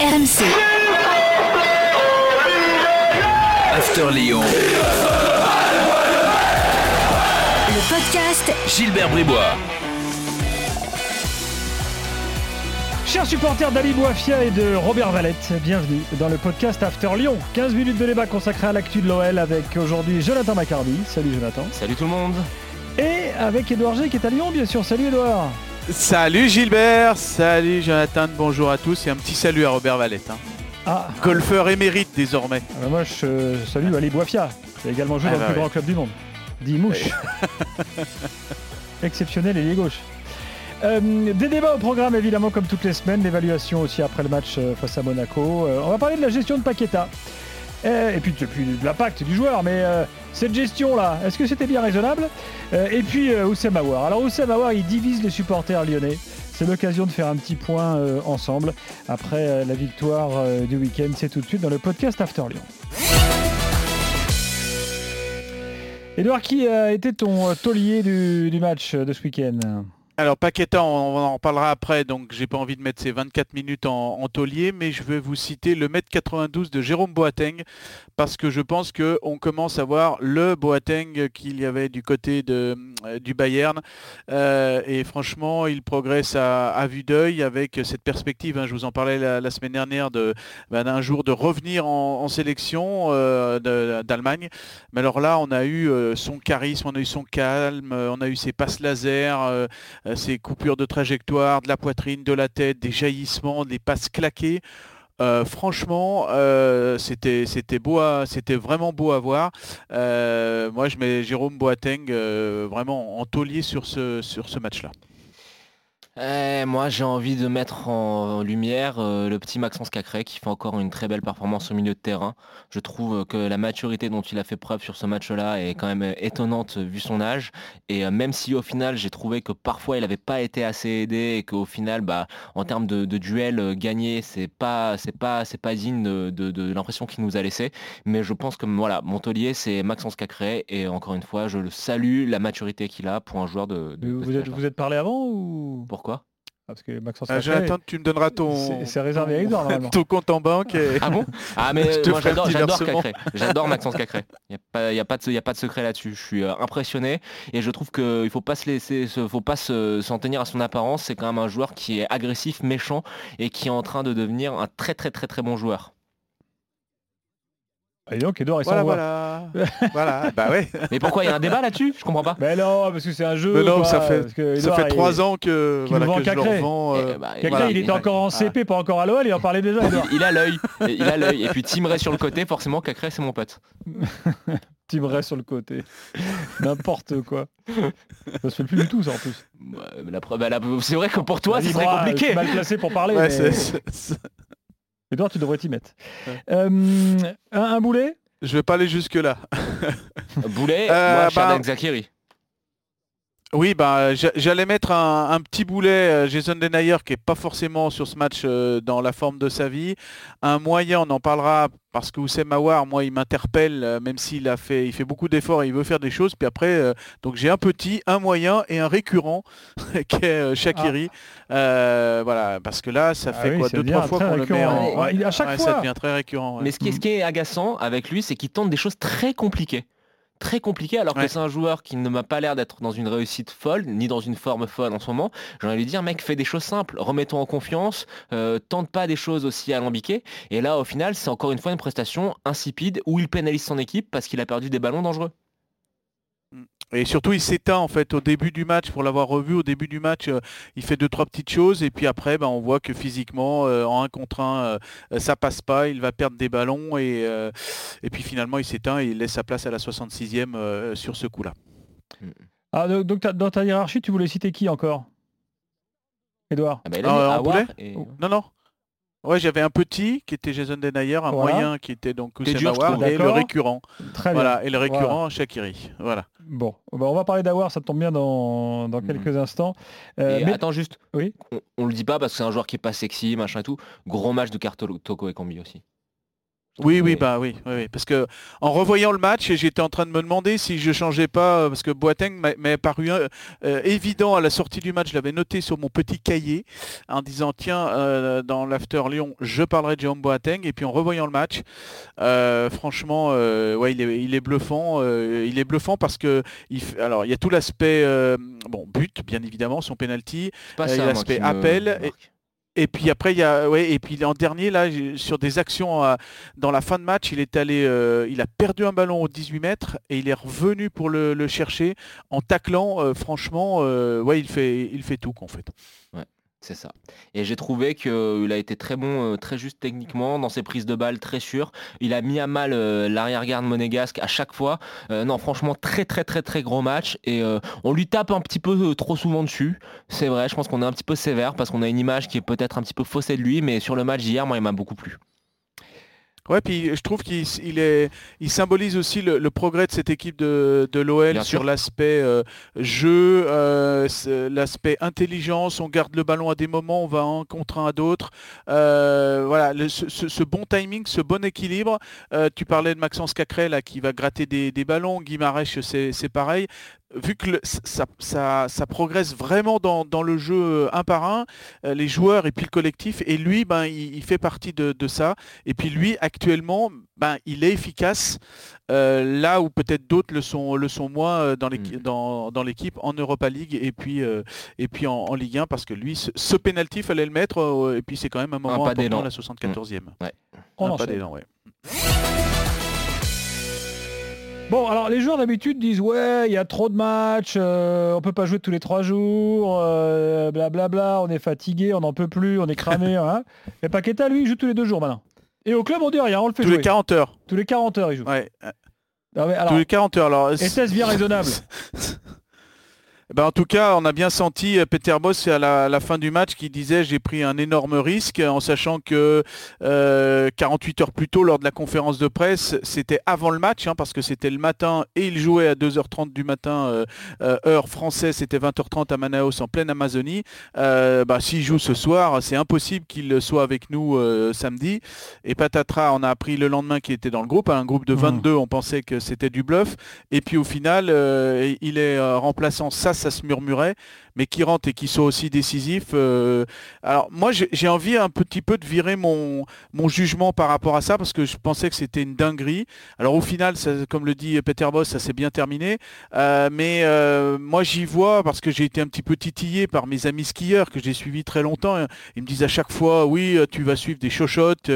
RMC. After Lyon. Le podcast Gilbert Bribois. Chers supporters d'Ali Boafia et de Robert Valette, bienvenue dans le podcast After Lyon. 15 minutes de débat consacré à l'actu de l'OL avec aujourd'hui Jonathan Macardy. Salut Jonathan. Salut tout le monde. Et avec Edouard G qui est à Lyon, bien sûr. Salut Edouard. Salut Gilbert, salut Jonathan, bonjour à tous et un petit salut à Robert Valette. hein. Ah, Golfeur émérite désormais. ah bah moi je euh, salue Ali Boafia, qui a également joué Ah dans le bah plus ouais. grand club du monde. Dit Mouche. Exceptionnel ailier gauche. Euh, des débats au programme évidemment comme toutes les semaines, l'évaluation aussi après le match euh, face à Monaco. Euh, on va parler de la gestion de Paqueta. Et puis, et de l'impact du joueur, mais euh, cette gestion-là, est-ce que c'était bien raisonnable Euh, Et puis euh, Oussem Aouar. Alors Oussem Aouar, il divise les supporters lyonnais. C'est l'occasion de faire un petit point euh, ensemble après euh, la victoire du week-end. C'est tout de suite dans le podcast After Lyon. Edouard, qui a été ton taulier du, match de ce week-end? Alors Paqueta, on, en reparlera après, donc j'ai pas envie de mettre ces 24 minutes en, en taulier, mais je vais vous citer le mètre 92 de Jérôme Boateng, parce que je pense qu'on commence à voir le Boateng qu'il y avait du côté de, du Bayern, Euh, et franchement, il progresse à, vue d'œil avec cette perspective, hein, je vous en parlais la, semaine dernière, de- ben, d'un jour de revenir en, sélection euh, de- d'Allemagne. Mais alors là, on a eu euh, son charisme, on a eu son calme, euh, on a eu ses passes laser, euh, euh, ses coupures de trajectoire, de la poitrine, de la tête, des jaillissements, des passes claquées. Euh, franchement, euh, c'était beau, c'était vraiment beau à voir. Euh, moi, je mets Jérôme Boateng vraiment en taulier sur ce match-là. Eh, moi j'ai envie de mettre en lumière euh, le petit Maxence Cacré qui fait encore une très belle performance au milieu de terrain. Je trouve que la maturité dont il a fait preuve sur ce match-là est quand même étonnante vu son âge. Et euh, même si au final j'ai trouvé que parfois il n'avait pas été assez aidé et qu'au final bah, en termes de, de duel euh, gagné c'est pas c'est pas c'est pas digne de, de- de l'impression qu'il nous a laissé. Mais je pense que voilà Montelier c'est Maxence Cacré et encore une fois je le salue la maturité qu'il a pour un joueur de. vous, êtes, vous êtes parlé avant ou? Pourquoi Ah, Parce que Maxence Cacré, Jonathan, tu me donneras ton c'est- réservé à Edouard normalement. ton compte en banque. Et... Ah bon? Ah mais euh, moi j'adore, j'adore. Cacré. J'adore Maxence Cacré. Il n'y a, pas- y a, pas de- y a pas de secret là-dessus. Je suis euh, impressionné et je trouve qu'il ne faut pas se laisser, se- faut pas se- s'en tenir à son apparence. C'est quand même un joueur qui est agressif, méchant et qui est en train de devenir un très très très très bon joueur. Et donc Edouard il Voilà, s'envoie. voilà, voilà. Bah ouais. Mais pourquoi il y a un débat là-dessus? Je comprends pas. Mais non, parce que c'est un jeu. Mais non, quoi, ça fait- parce que Ça fait trois ans que qu'il nous voilà vend que je leur Cacré. vends. euh, Eh bah, Cacré, voilà. il était encore en CP, pas encore à l'OL, il en parlait déjà. Il a l'œil, il a l'œil. Et puis Tim sur le côté, forcément Cacré c'est mon pote. Timray sur le côté. N'importe quoi. Ça se fait plus du tout ça en plus. Bah, la preuve- bah, la- c'est vrai que pour toi c'est très moi, je compliqué. mal placé pour parler. Ouais, mais... Edouard, tu devrais t'y mettre. Ouais. Euh, un, un boulet? Je vais pas aller jusque là. Boulet, Euh, moi bah- Zakiri. Oui, bah, j'a- j'allais mettre un, un petit boulet euh, Jason Denayer qui est pas forcément sur ce match euh, dans la forme de sa vie. Un moyen, on en parlera parce que Oussem Aouar, moi, il m'interpelle, euh, même s'il a fait, il fait beaucoup d'efforts et il veut faire des choses. Puis après, euh, donc j'ai un petit, un moyen et un récurrent qui est euh, Shakiri. Euh, voilà, parce que là, ça Ah fait oui, quoi ça deux trois fois qu'on le met récurrent. en. Ouais, il- à chaque Ouais, fois. ça devient très récurrent. ouais. Mais ce qui, est, ce qui est agaçant avec lui, c'est qu'il tente des choses très compliquées. Très compliquées, alors Ouais. que c'est un joueur qui ne m'a pas l'air d'être dans une réussite folle, ni dans une forme folle en ce moment. J'ai envie de lui dire, mec, fais des choses simples, remets-toi en confiance, euh, tente pas des choses aussi alambiquées. Et là, au final, c'est encore une fois une prestation insipide où il pénalise son équipe parce qu'il a perdu des ballons dangereux. Et surtout, il s'éteint en fait au début du match. Pour l'avoir revu au début du match, euh, il fait deux trois petites choses et puis après, ben, on voit que physiquement, euh, en un contre un, euh, ça passe pas. Il va perdre des ballons et euh, et puis finalement, il s'éteint et il laisse sa place à la 66e euh, sur ce coup-là. Ah, donc dans ta hiérarchie, tu voulais citer qui encore? Edouard Ah bah, Ah, et- Non, non. Ouais, j'avais un petit qui était Jason Denayer, un Voilà. moyen qui était donc trouve. et le récurrent. Très bien. Voilà, et le récurrent Shakiri. Voilà. Bon, bah, on va parler d'Awar, ça tombe bien dans, dans Mhm. quelques instants. Euh, Et mais- attends juste, Oui. on, on le dit pas parce que c'est un joueur qui est pas sexy, machin et tout. Gros match de Cartolo Toko et Cambi aussi. Oui, oui, bah oui, oui, oui, parce que en revoyant le match, j'étais en train de me demander si je changeais pas, euh, parce que Boateng m'est paru euh, euh, évident à la sortie du match. Je l'avais noté sur mon petit cahier en disant tiens, dans l'after Lyon, je parlerai de Jérôme Boateng. Et puis en revoyant le match, franchement, ouais, il est, il est bluffant. il est bluffant parce que il, alors il y a tout l'aspect bon but, bien évidemment, son penalty, l'aspect appel. Et puis après, il y a, ouais, et puis en dernier, là, sur des actions euh, dans la fin de match, il est allé, euh, il a perdu un ballon au 18 mètres et il est revenu pour le, chercher en taclant. Euh, franchement, ouais, il fait, il fait tout, en fait. C'est ça. Et j'ai trouvé qu'il a été très bon, euh, très juste techniquement, dans ses prises de balles, très sûr. Il a mis à mal euh, l'arrière-garde monégasque à chaque fois. Euh, non, franchement, très très très très gros match. Et on lui tape un petit peu trop souvent dessus. C'est vrai, je pense qu'on est un petit peu sévère parce qu'on a une image qui est peut-être un petit peu faussée de lui. Mais sur le match d'hier, moi, il m'a beaucoup plu. Ouais, puis je trouve qu'il est, il symbolise aussi le, progrès de cette équipe de, de l'OL sur l'aspect euh, jeu, euh, l'aspect intelligence. On garde le ballon à des moments, on va un contre un à d'autres. Euh, voilà, ce, bon timing, ce bon équilibre. tu parlais de Maxence Cacré là qui va gratter des, des ballons. Guy c'est pareil vu que ça, progresse vraiment dans, le jeu euh, un par un, euh, les joueurs et puis le collectif, et lui, ben, il, fait partie de, ça. Et puis lui, actuellement, ben, il est efficace euh, là où peut-être d'autres le sont, le sont moins dans l'équipe, mm. dans, l'équipe en Europa League et puis, et puis en, Ligue 1, parce que lui, ce, penalty, fallait le mettre, et puis c'est quand même un moment important, la 74e. Mm. Un pas d'élan, ouais. Bon, alors les joueurs d'habitude disent ouais, il y a trop de matchs, euh, on peut pas jouer tous les trois jours, blablabla, euh, bla, on est fatigué, on n'en peut plus, on est cramé. hein. Et Paqueta, lui, il joue tous les deux jours maintenant. Et au club, on dit rien, on le fait tous jouer. Tous les 40 heures. Tous les 40 heures, il joue. Ouais. tous les 40 heures. Alors, est-ce bien raisonnable ben, en tout cas, on a bien senti euh, Peter Boss à la, fin du match qui disait j'ai pris un énorme risque en sachant que 48 euh, heures plus tôt lors de la conférence de presse, c'était avant le match hein, parce que c'était le matin et il jouait à 2h30 du matin euh, heure française, c'était 20h30 à Manaus en pleine Amazonie. Bah, s'il joue ce soir, c'est impossible qu'il soit avec nous samedi. Et Patatra, on a appris le lendemain qu'il était dans le groupe, un groupe de 22, mmh. on pensait que c'était du bluff. Et puis au final, il est remplaçant ça ça se murmurait mais qui rentre et qui soit aussi décisif. Euh, alors moi j'ai envie un petit peu de virer mon, mon jugement par rapport à ça parce que je pensais que c'était une dinguerie. Alors au final, comme le dit Peter Boss, ça s'est bien terminé. Euh, mais euh, moi j'y vois parce que j'ai été un petit peu titillé par mes amis skieurs que j'ai suivis très longtemps. Ils me disent à chaque fois oui tu vas suivre des chochottes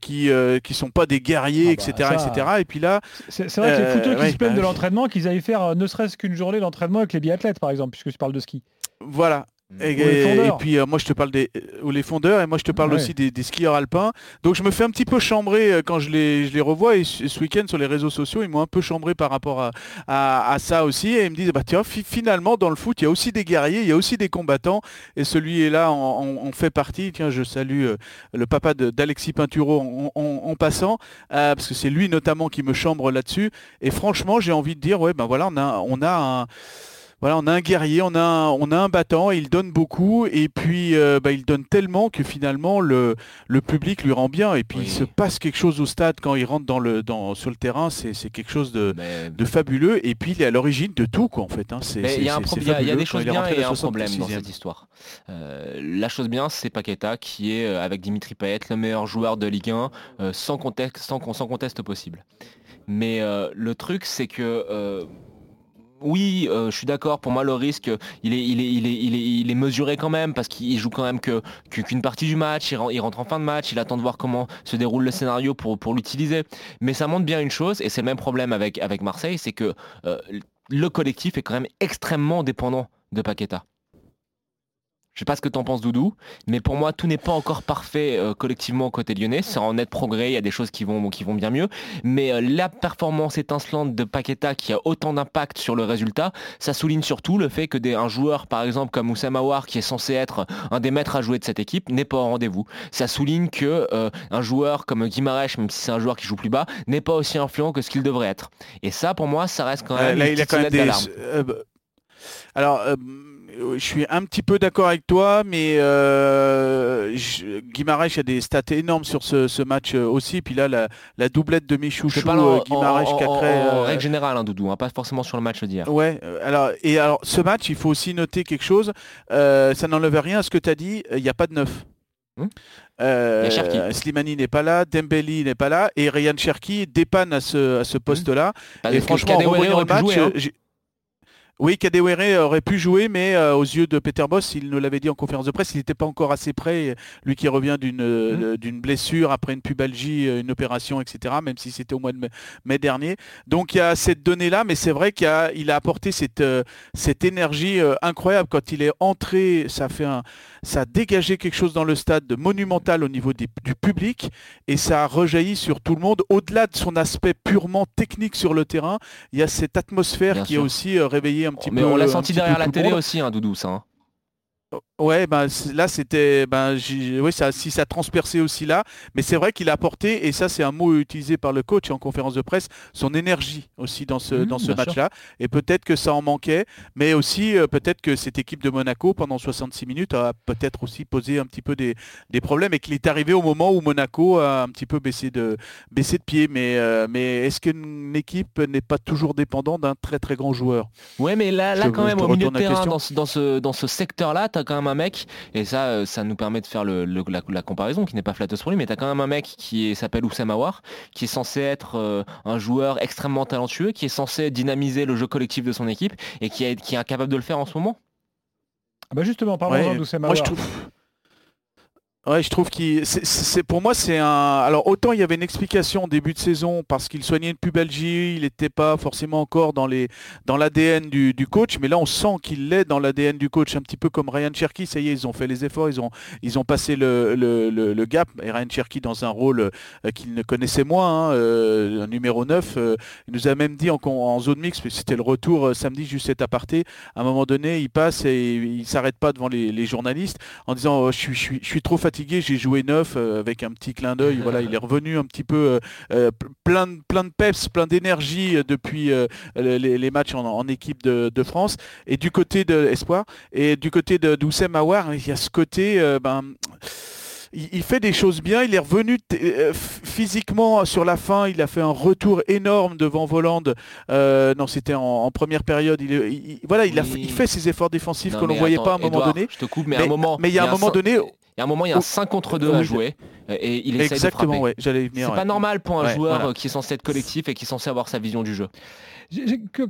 qui qui sont pas des guerriers, etc., ah bah, etc. Et puis là, c'est vrai que les footeux qui se plaignent de bah, l'entraînement, qu'ils aillent faire ne serait-ce qu'une journée d'entraînement avec les biathlètes par exemple, puisque tu parles de ski. Voilà. Et, puis euh, moi je te parle des ou les fondeurs et moi je te parle aussi des, skieurs alpins. Donc je me fais un petit peu chambrer euh, quand je les, je les revois et ce, week-end sur les réseaux sociaux ils m'ont un peu chambré par rapport à, ça aussi et ils me disent bah tiens finalement dans le foot il y a aussi des guerriers, il y a aussi des combattants et celui-là en, fait partie. Tiens je salue euh, le papa d'Alexis Pinturo en, passant parce que c'est lui notamment qui me chambre là-dessus et franchement j'ai envie de dire ouais ben voilà on a, on a un voilà, on a un guerrier, on a un, on a un battant, il donne beaucoup, et puis euh, bah, il donne tellement que finalement le, le public lui rend bien, et puis il se passe quelque chose au stade quand il rentre dans le, dans, sur le terrain, c'est quelque chose de, de, fabuleux, et puis il est à l'origine de tout, quoi, en fait. Hein. Il y, a des choses bien et un problème dans cette histoire. Euh, la chose bien, c'est Paqueta qui est, euh, avec Dimitri Payet, le meilleur joueur de Ligue 1, sans, contexte, sans, sans conteste possible. Mais le truc, c'est que oui, euh, je suis d'accord. Pour moi, le risque, il est, mesuré quand même parce qu'il joue quand même que qu'une partie du match. Il, rentre en fin de match. Il attend de voir comment se déroule le scénario pour, l'utiliser. Mais ça montre bien une chose, et c'est le même problème avec, avec Marseille, c'est que euh, le collectif est quand même extrêmement dépendant de Paqueta. Je sais pas ce que tu en penses Doudou, mais pour moi tout n'est pas encore parfait euh, collectivement côté lyonnais, c'est en net progrès, il y a des choses qui vont, qui vont bien mieux, mais euh, la performance étincelante de Paqueta qui a autant d'impact sur le résultat, ça souligne surtout le fait que des, un joueur par exemple comme Oussama Aouar qui est censé être un des maîtres à jouer de cette équipe n'est pas au rendez-vous. Ça souligne que euh, un joueur comme Guimarães, même si c'est un joueur qui joue plus bas, n'est pas aussi influent que ce qu'il devrait être. Et ça pour moi ça reste quand même... là, il a quand même des... Alors je suis un petit peu d'accord avec toi, mais euh, a des stats énormes sur ce, match euh, aussi. Puis là, la, doublette de Michouchou, Guimarães, Cacré. En, règle générale, hein, Doudou, hein, pas forcément sur le match d'hier. Ouais. Alors et alors, ce match, il faut aussi noter quelque chose. ça n'enlève rien à ce que tu as dit. Il n'y a pas de neuf. Hmm. Slimani n'est pas là, Dembélé n'est pas là et Ryan Cherki dépanne à ce, ce hmm. poste-là. et franchement, en revoyant le match, hein. Oui, Kadewere aurait pu jouer, mais euh, aux yeux de Peter Boss, il nous l'avait dit en conférence de presse, il n'était pas encore assez prêt. Lui qui revient d'une euh, mmh. blessure après une pubalgie, euh, une opération, etc., même si c'était au mois de mai, dernier. Donc il y a cette donnée-là, mais c'est vrai qu'il a, a, apporté cette, cette énergie incroyable. Quand il est entré, ça, fait un, ça a dégagé quelque chose dans le stade de monumental au niveau du public, et ça a rejailli sur tout le monde. Au-delà de son aspect purement technique sur le terrain, il y a cette atmosphère qui est aussi réveillée mais on l'a senti derrière la télé aussi, hein, Doudou, ça. Hein. Ouais, ben là c'était, ben oui, ça, si ça transperçait aussi là, mais c'est vrai qu'il a apporté, et ça c'est un mot utilisé par le coach en conférence de presse, son énergie aussi dans ce, mmh, dans ce match-là. Et peut-être que ça en manquait, mais aussi euh, peut-être que cette équipe de Monaco pendant 66 minutes a peut-être aussi posé un petit peu des, des problèmes et qu'il est arrivé au moment où Monaco a un petit peu baissé de, baissé de pied. Mais, euh, mais est-ce qu'une équipe n'est pas toujours dépendante d'un très très grand joueur? Ouais, mais là, là quand même au milieu de terrain, dans ce, dans ce, dans ce secteur-là, tu as quand même un mec, et ça, euh, ça nous permet de faire le, la, comparaison qui n'est pas flatteuse pour lui, mais tu as quand même un mec qui s'appelle Oussem Aouar, qui est censé être euh, un joueur extrêmement talentueux, qui est censé dynamiser le jeu collectif de son équipe et qui est, qui est incapable de le faire en ce moment? Ah bah justement, parlons-en d'Oussem Aouar. Ouais, je trouve qu'il, c'est pour moi c'est un. Alors autant il y avait une explication au début de saison parce qu'il soignait une pubalgie, il n'était pas forcément encore dans les dans l'ADN du, coach, mais là on sent qu'il l'est dans l'ADN du coach, un petit peu comme Ryan Cherky. Ça y est, ils ont fait les efforts, ils ont ils ont passé le, le, gap. Et Ryan Cherky dans un rôle euh, qu'il ne connaissait moins, hein, euh, numéro 9. Euh, il nous a même dit en, en zone mixte, c'était le retour samedi juste cet aparté. À un moment donné, il passe et il s'arrête pas devant les, journalistes en disant oh, je suis je suis trop fatigué j'ai joué neuf euh, avec un petit clin d'œil. voilà, il est revenu un petit peu euh, euh, plein, de, plein de peps, plein d'énergie depuis les, matchs en, équipe de, France. Et du côté de Espoir, et du côté de Doucem Aouar, il y a ce côté, ben, il, fait des choses bien. Il est revenu physiquement sur la fin. Il a fait un retour énorme devant Voland. non, c'était en, première période. Il, voilà, il, a, il fait ses efforts défensifs que l'on ne voyait pas à un moment donné. Je te coupe, mais, à un moment. Mais il y a un moment donné. Il y a un moment, il y a un 5 contre 2 à jouer et il essaie Exactement, de ouais, j'allais venir. C'est pas normal pour un joueur qui est censé être collectif et qui est censé avoir sa vision du jeu.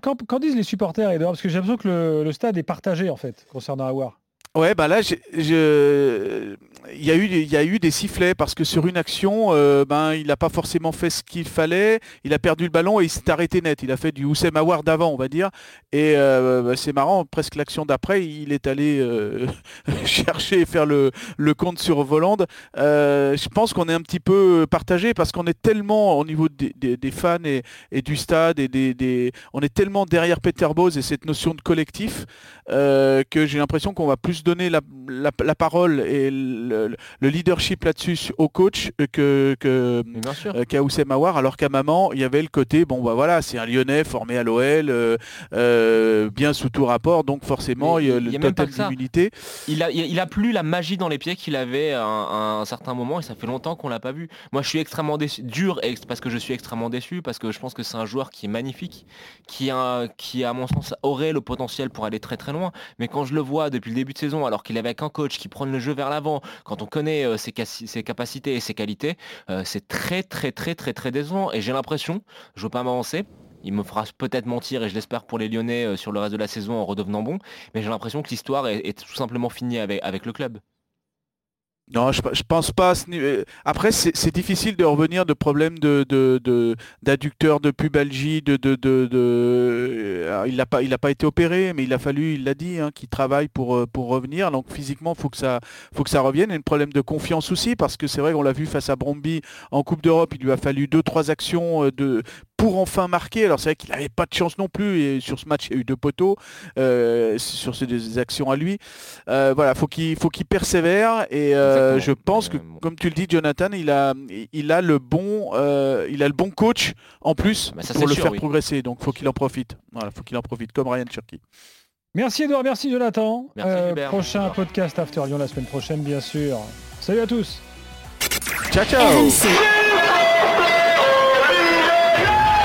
Quand, disent les supporters, Edouard, parce que j'ai l'impression que le, stade est partagé en fait concernant Awar. Ouais, bah là, il y a eu, des sifflets parce que sur une action, euh, ben, il n'a pas forcément fait ce qu'il fallait. Il a perdu le ballon et il s'est arrêté net. Il a fait du Oussem Aouar d'avant, on va dire. Et euh, bah, c'est marrant, presque l'action d'après, il est allé euh, chercher et faire le, compte sur Volande. je pense qu'on est un petit peu partagé parce qu'on est tellement au niveau des, fans et, du stade et on est tellement derrière Peter Bose et cette notion de collectif que j'ai l'impression qu'on va plus donner la, parole et le, leadership là-dessus au coach que, que euh, Aouar, alors qu'à Maman, il y avait le côté, bon bah voilà, c'est un Lyonnais formé à l'OL, euh, euh, bien sous tout rapport, donc forcément il y a le total d'immunité. Il a, il a plus la magie dans les pieds qu'il avait à un, certain moment et ça fait longtemps qu'on l'a pas vu. Moi je suis extrêmement déçu, dur parce que je suis extrêmement déçu, parce que je pense que c'est un joueur qui est magnifique, qui, a, qui à mon sens aurait le potentiel pour aller très très loin, mais quand je le vois depuis le début de saison, alors qu'il avait un coach qui prend le jeu vers l'avant, quand on connaît euh, ses, capacités et ses qualités, euh, c'est très très très très très décevant. Et j'ai l'impression, je veux pas m'avancer, il me fera peut-être mentir et je l'espère pour les Lyonnais euh, sur le reste de la saison en redevenant bon, mais j'ai l'impression que l'histoire est, tout simplement finie avec le club. Non, je, je pense pas. Euh, après, c'est difficile de revenir de problèmes de d'adducteurs, de, de, pubalgie, de, de, de, euh, il n'a pas, il pas été opéré, mais il a fallu, il l'a dit, hein, qu'il travaille pour euh, pour revenir. Donc physiquement, faut que ça, faut que ça revienne. A un problème de confiance aussi, parce que c'est vrai qu'on l'a vu face à Bromby en Coupe d'Europe, il lui a fallu deux trois actions de pour enfin marquer. Alors c'est vrai qu'il n'avait pas de chance non plus et sur ce match il y a eu deux poteaux euh, sur ces actions à lui. Euh, voilà, faut qu'il faut qu'il persévère et euh, je pense que comme tu le dis Jonathan, il a il a le bon il a le bon coach en plus pour le faire progresser. Donc faut qu'il en profite. Voilà, faut qu'il en profite comme Ryan Cherky. Merci Edouard, merci Jonathan. Merci, prochain podcast After Lyon la semaine prochaine, bien sûr. Salut à tous. Ciao, ciao.